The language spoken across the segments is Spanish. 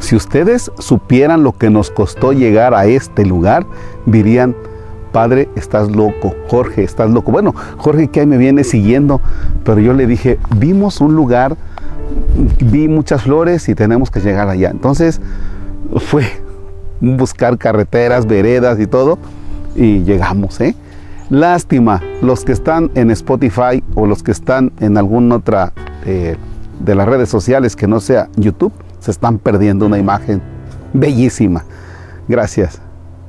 Si ustedes supieran lo que nos costó llegar a este lugar, dirían, Padre, estás loco, Jorge, estás loco. Bueno, Jorge que ahí me viene siguiendo, pero yo le dije, vimos un lugar, vi muchas flores y tenemos que llegar allá. Entonces fue buscar carreteras, veredas y todo, y llegamos, ¿eh? Lástima, los que están en Spotify o los que están en alguna otra eh, de las redes sociales que no sea YouTube, se están perdiendo una imagen bellísima. Gracias.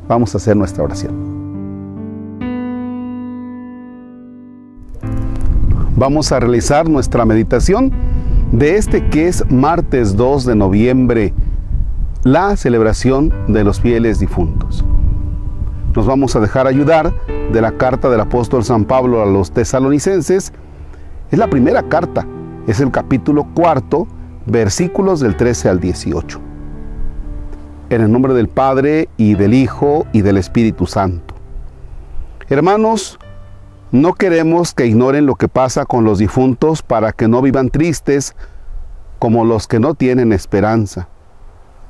Vamos a hacer nuestra oración. Vamos a realizar nuestra meditación de este que es martes 2 de noviembre, la celebración de los fieles difuntos. Nos vamos a dejar ayudar de la carta del apóstol San Pablo a los tesalonicenses. Es la primera carta, es el capítulo cuarto, versículos del 13 al 18. En el nombre del Padre y del Hijo y del Espíritu Santo. Hermanos, no queremos que ignoren lo que pasa con los difuntos para que no vivan tristes como los que no tienen esperanza.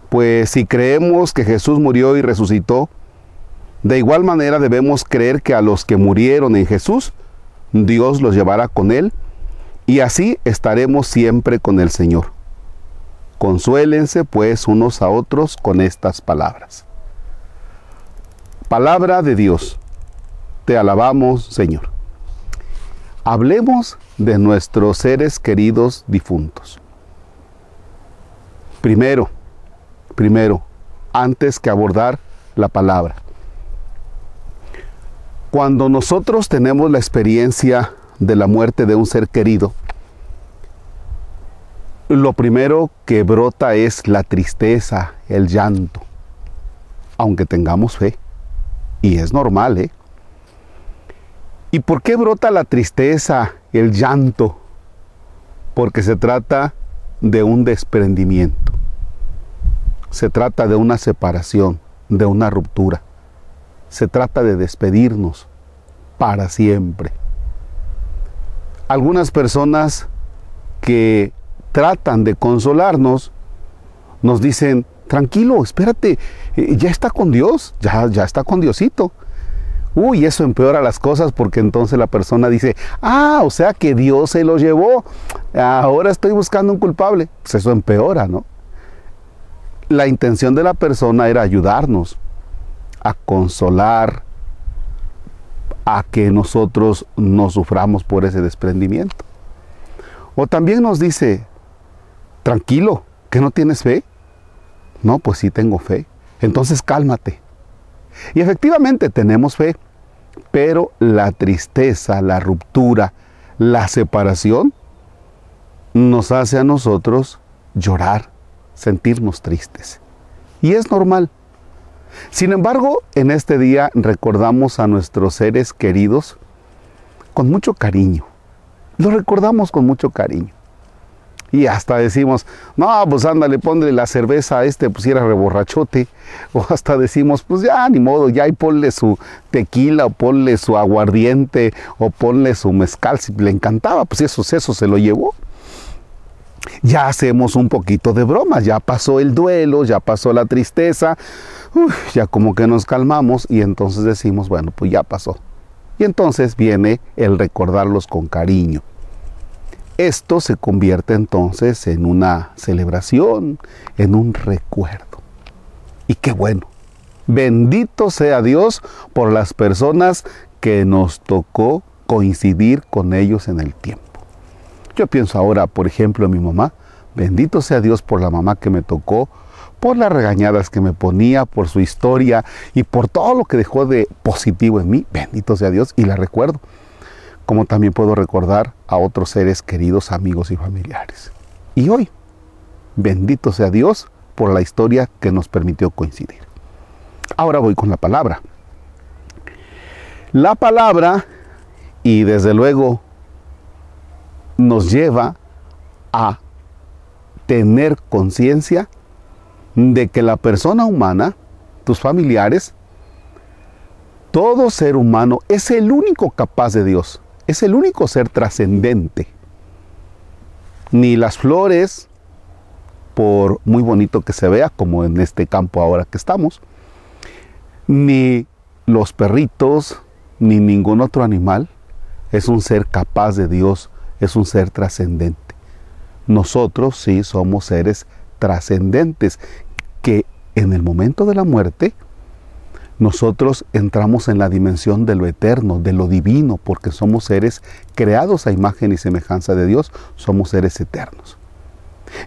Pues si creemos que Jesús murió y resucitó, de igual manera debemos creer que a los que murieron en Jesús, Dios los llevará con Él y así estaremos siempre con el Señor. Consuélense pues unos a otros con estas palabras. Palabra de Dios. Te alabamos, Señor. Hablemos de nuestros seres queridos difuntos. Primero, primero, antes que abordar la palabra. Cuando nosotros tenemos la experiencia de la muerte de un ser querido, lo primero que brota es la tristeza, el llanto, aunque tengamos fe. Y es normal, ¿eh? ¿Y por qué brota la tristeza, el llanto? Porque se trata de un desprendimiento. Se trata de una separación, de una ruptura se trata de despedirnos para siempre. Algunas personas que tratan de consolarnos nos dicen, tranquilo, espérate, eh, ya está con Dios, ya, ya está con Diosito. Uy, eso empeora las cosas porque entonces la persona dice, ah, o sea que Dios se lo llevó, ahora estoy buscando un culpable. Pues eso empeora, ¿no? La intención de la persona era ayudarnos, a consolar, a que nosotros no suframos por ese desprendimiento. O también nos dice, tranquilo, que no tienes fe. No, pues sí tengo fe. Entonces cálmate. Y efectivamente tenemos fe, pero la tristeza, la ruptura, la separación nos hace a nosotros llorar, sentirnos tristes. Y es normal. Sin embargo, en este día recordamos a nuestros seres queridos con mucho cariño. Los recordamos con mucho cariño. Y hasta decimos, no, pues ándale, ponle la cerveza a este, pues era reborrachote. O hasta decimos, pues ya, ni modo, ya y ponle su tequila, o ponle su aguardiente, o ponle su mezcal, si le encantaba, pues eso, eso se lo llevó. Ya hacemos un poquito de broma, ya pasó el duelo, ya pasó la tristeza, ya como que nos calmamos y entonces decimos, bueno, pues ya pasó. Y entonces viene el recordarlos con cariño. Esto se convierte entonces en una celebración, en un recuerdo. Y qué bueno. Bendito sea Dios por las personas que nos tocó coincidir con ellos en el tiempo. Yo pienso ahora, por ejemplo, en mi mamá. Bendito sea Dios por la mamá que me tocó por las regañadas que me ponía, por su historia y por todo lo que dejó de positivo en mí. Bendito sea Dios y la recuerdo. Como también puedo recordar a otros seres queridos, amigos y familiares. Y hoy, bendito sea Dios por la historia que nos permitió coincidir. Ahora voy con la palabra. La palabra, y desde luego, nos lleva a tener conciencia de que la persona humana, tus familiares, todo ser humano es el único capaz de Dios, es el único ser trascendente. Ni las flores, por muy bonito que se vea, como en este campo ahora que estamos, ni los perritos, ni ningún otro animal es un ser capaz de Dios, es un ser trascendente. Nosotros sí somos seres trascendentes que en el momento de la muerte nosotros entramos en la dimensión de lo eterno, de lo divino, porque somos seres creados a imagen y semejanza de Dios, somos seres eternos.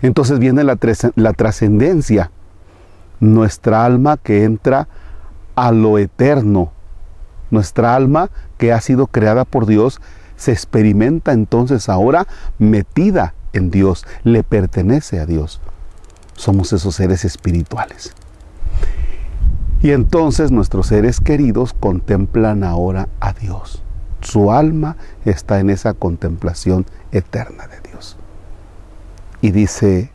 Entonces viene la, la trascendencia, nuestra alma que entra a lo eterno, nuestra alma que ha sido creada por Dios, se experimenta entonces ahora metida en Dios, le pertenece a Dios. Somos esos seres espirituales. Y entonces nuestros seres queridos contemplan ahora a Dios. Su alma está en esa contemplación eterna de Dios. Y dice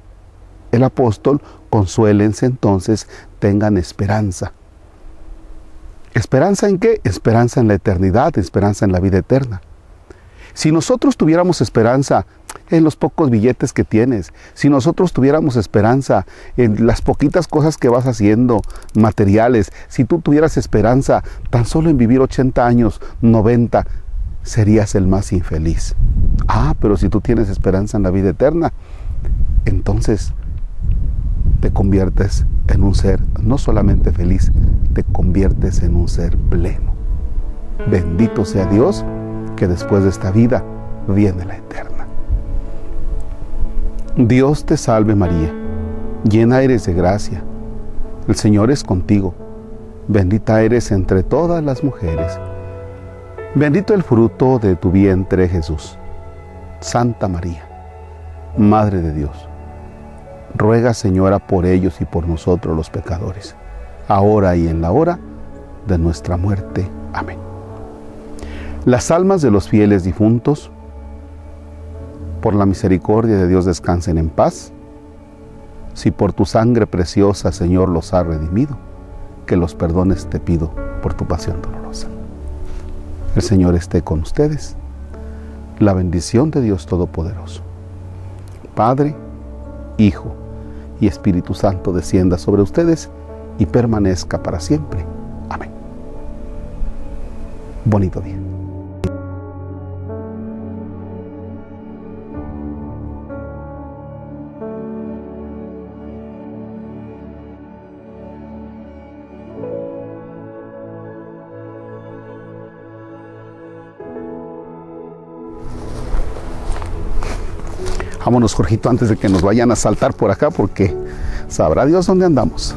el apóstol, consuélense entonces, tengan esperanza. ¿Esperanza en qué? Esperanza en la eternidad, esperanza en la vida eterna. Si nosotros tuviéramos esperanza en los pocos billetes que tienes, si nosotros tuviéramos esperanza en las poquitas cosas que vas haciendo, materiales, si tú tuvieras esperanza tan solo en vivir 80 años, 90, serías el más infeliz. Ah, pero si tú tienes esperanza en la vida eterna, entonces te conviertes en un ser no solamente feliz, te conviertes en un ser pleno. Bendito sea Dios que después de esta vida viene la eterna. Dios te salve María, llena eres de gracia, el Señor es contigo, bendita eres entre todas las mujeres, bendito el fruto de tu vientre Jesús. Santa María, Madre de Dios, ruega Señora por ellos y por nosotros los pecadores, ahora y en la hora de nuestra muerte. Amén. Las almas de los fieles difuntos, por la misericordia de Dios descansen en paz. Si por tu sangre preciosa, Señor, los ha redimido, que los perdones te pido por tu pasión dolorosa. El Señor esté con ustedes. La bendición de Dios Todopoderoso, Padre, Hijo y Espíritu Santo descienda sobre ustedes y permanezca para siempre. Amén. Bonito día. Vámonos, Jorgito, antes de que nos vayan a saltar por acá, porque sabrá Dios dónde andamos.